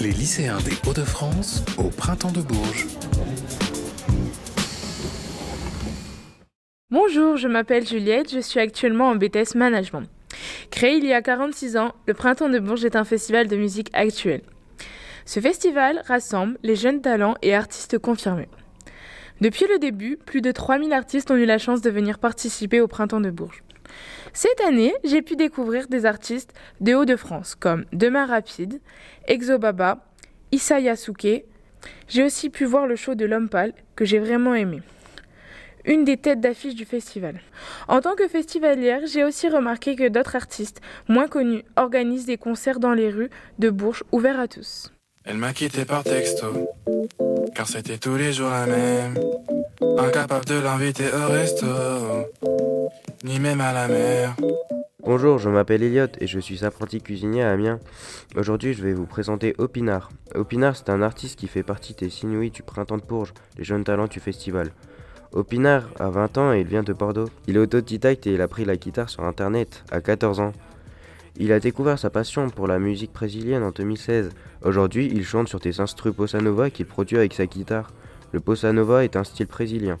Les lycéens des Hauts-de-France au printemps de Bourges. Bonjour, je m'appelle Juliette, je suis actuellement en BTS Management. Créé il y a 46 ans, le Printemps de Bourges est un festival de musique actuelle. Ce festival rassemble les jeunes talents et artistes confirmés. Depuis le début, plus de 3000 artistes ont eu la chance de venir participer au Printemps de Bourges. Cette année, j'ai pu découvrir des artistes de Hauts-de-France comme Demain Rapide, Exobaba, Issa Yasuke. J'ai aussi pu voir le show de L'Homme Pâle que j'ai vraiment aimé. Une des têtes d'affiche du festival. En tant que festivalière, j'ai aussi remarqué que d'autres artistes, moins connus, organisent des concerts dans les rues de Bourges ouverts à tous. Elle m'a quitté par texto, car c'était tous les jours la même. Incapable de l'inviter au resto, ni même à la mer. Bonjour, je m'appelle Elliot et je suis apprenti cuisinier à Amiens. Aujourd'hui, je vais vous présenter Opinard. Opinard, c'est un artiste qui fait partie des Sinouis du Printemps de Bourges, les jeunes talents du festival. Opinard a 20 ans et il vient de Bordeaux. Il est autodidacte et il a pris la guitare sur internet à 14 ans. Il a découvert sa passion pour la musique brésilienne en 2016. Aujourd'hui, il chante sur des instruments bossa qu'il produit avec sa guitare. Le bossa nova est un style brésilien.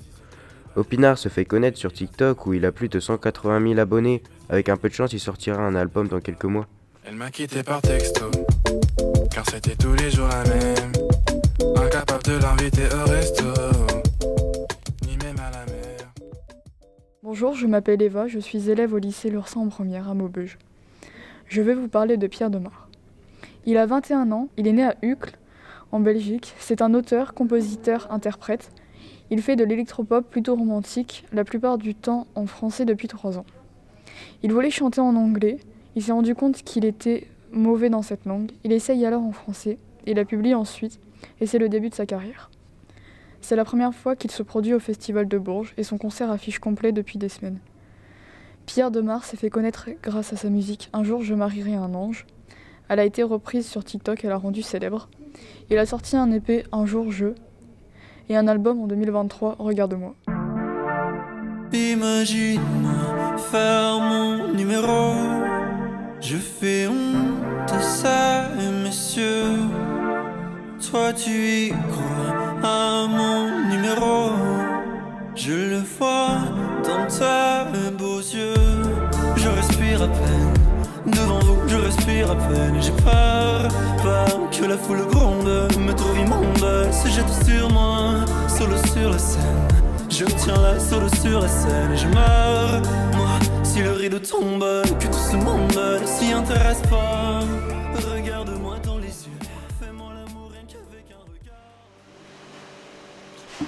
Opinard se fait connaître sur TikTok où il a plus de 180 000 abonnés. Avec un peu de chance, il sortira un album dans quelques mois. Elle m'a quitté par texto, car c'était tous les jours la même. Incapable de l'inviter au resto, ni même à la mer. Bonjour, je m'appelle Eva, je suis élève au lycée Lursin en première à Maubeuge. Je vais vous parler de Pierre Demar. Il a 21 ans, il est né à Uccle, en Belgique. C'est un auteur, compositeur, interprète. Il fait de l'électropop plutôt romantique, la plupart du temps en français depuis 3 ans. Il voulait chanter en anglais, il s'est rendu compte qu'il était mauvais dans cette langue. Il essaye alors en français, et la publie ensuite, et c'est le début de sa carrière. C'est la première fois qu'il se produit au Festival de Bourges, et son concert affiche complet depuis des semaines. Pierre Demar s'est fait connaître grâce à sa musique Un jour je marierai un ange. Elle a été reprise sur TikTok et l'a rendue célèbre. Il a sorti un épée Un jour je et un album en 2023 Regarde-moi. Imagine-moi faire mon numéro. Je fais honte à ça, messieurs. Toi, tu y crois à mon numéro. Je le vois dans tes beaux yeux. Je respire à peine. À peine. J'ai peur, peur que la foule gronde, me trouve immonde, se jette sur moi, solo sur la scène. Je tiens là, solo sur la scène, et je meurs. Moi, si le rideau tombe, que tout ce monde s'y intéresse pas. Regarde-moi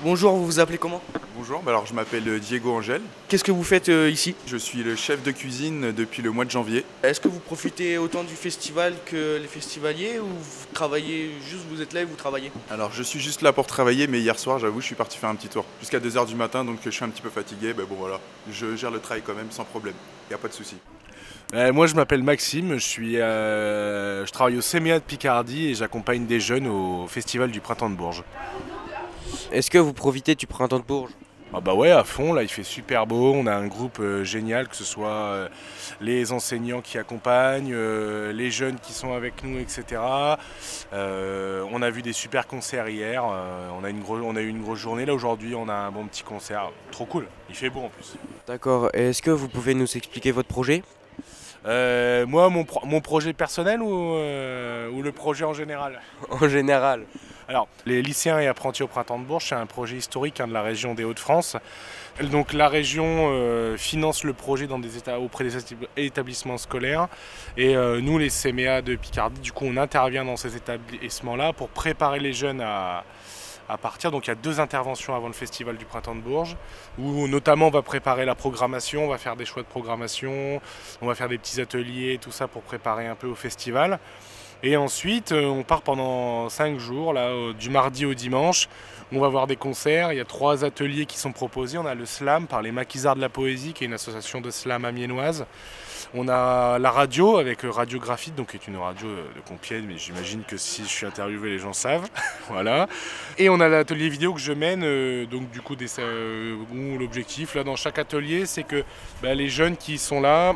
Bonjour, vous vous appelez comment Bonjour, bah alors je m'appelle Diego Angel. Qu'est-ce que vous faites euh, ici Je suis le chef de cuisine depuis le mois de janvier. Est-ce que vous profitez autant du festival que les festivaliers ou vous travaillez juste, vous êtes là et vous travaillez Alors je suis juste là pour travailler, mais hier soir, j'avoue, je suis parti faire un petit tour. Jusqu'à 2h du matin, donc je suis un petit peu fatigué. Mais bon voilà, je gère le travail quand même sans problème. Il n'y a pas de souci. Euh, moi, je m'appelle Maxime, je, suis, euh, je travaille au CMEA de Picardie et j'accompagne des jeunes au Festival du Printemps de Bourges. Est-ce que vous profitez du printemps de Bourges? Ah bah ouais, à fond, là il fait super beau, on a un groupe euh, génial, que ce soit euh, les enseignants qui accompagnent, euh, les jeunes qui sont avec nous, etc. On a vu des super concerts hier, on, a une gros- on a eu une grosse journée, là aujourd'hui on a un bon petit concert, trop cool, il fait beau en plus. D'accord. Et Est-ce que vous pouvez nous expliquer votre projet? Moi, mon, pro- mon projet personnel ou, ou le projet en général? En général. Alors, les lycéens et apprentis au printemps de Bourges, c'est un projet historique hein, de la région des Hauts-de-France. Donc la région euh, finance le projet dans des auprès des étab- établissements scolaires et euh, nous les CMA de Picardie, du coup on intervient dans ces établissements-là pour préparer les jeunes à, à partir. Donc il y a deux interventions avant le festival du printemps de Bourges où notamment on va préparer la programmation, on va faire des choix de programmation, on va faire des petits ateliers, tout ça pour préparer un peu au festival. Et ensuite, euh, on part pendant 5 jours, là, du mardi au dimanche. On va voir des concerts. Il y a trois ateliers qui sont proposés. On a le slam par les maquisards de la poésie, qui est une association de slam amiénoise. On a la radio avec euh, Radiographie, donc qui est une radio euh, de Compiègne, mais j'imagine que si je suis interviewé, les gens savent. voilà. Et on a l'atelier vidéo que je mène, euh, donc du coup, l'objectif là dans chaque atelier, c'est que bah, les jeunes qui sont là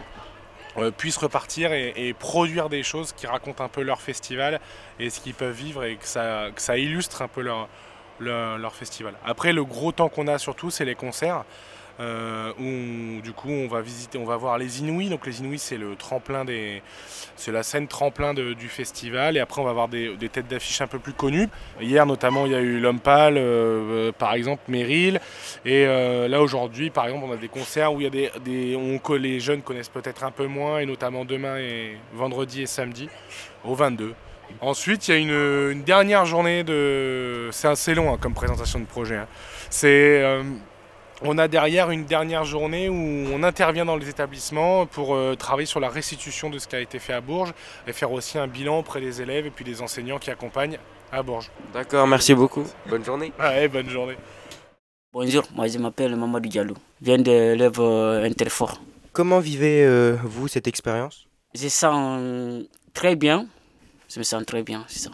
puissent repartir et, produire des choses qui racontent un peu leur festival et ce qu'ils peuvent vivre et que ça, illustre un peu leur festival. Après, le gros temps qu'on a surtout, c'est les concerts. Euh, où du coup on va visiter, on va voir les Inouïs. Donc les Inouïs c'est le tremplin des, c'est la scène tremplin du festival. Et après on va voir des, têtes d'affiche un peu plus connues. Hier notamment il y a eu L'Homme euh, par exemple Meryl. Et euh, là aujourd'hui par exemple on a des concerts où il y a des, des on, les jeunes connaissent peut-être un peu moins et notamment demain et vendredi et samedi au 22. Ensuite, il y a une, dernière journée de. C'est assez long hein, comme présentation de projet. Hein. C'est on a derrière une dernière journée où on intervient dans les établissements pour euh, travailler sur la restitution de ce qui a été fait à Bourges et faire aussi un bilan auprès des élèves et puis des enseignants qui accompagnent à Bourges. D'accord, merci beaucoup. Bonne journée. Ouais, bonne journée. Bonjour, moi je m'appelle Mamadou Diallo, je viens de l'élève euh, Interfort. Comment vivez-vous euh, cette expérience? Je sens très bien, je me sens très bien, c'est ça.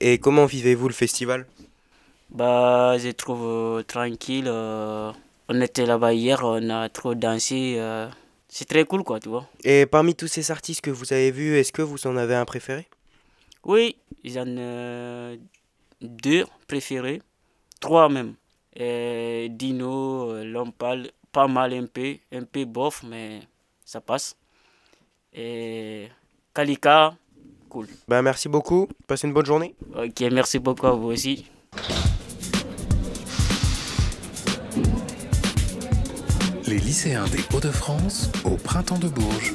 Et comment vivez-vous le festival? Bah, je trouve euh, tranquille. Euh, on était là-bas hier, on a trop dansé. Euh, c'est très cool, quoi, tu vois. Et parmi tous ces artistes que vous avez vus, est-ce que vous en avez un préféré? Oui, j'en ai deux préférés, trois même. Et Dino, Lompal, pas mal un peu, un peu bof, mais ça passe. Et Kalika, cool. Bah, merci beaucoup, passez une bonne journée. Ok, merci beaucoup à vous aussi. Les lycéens des Hauts-de-France au printemps de Bourges.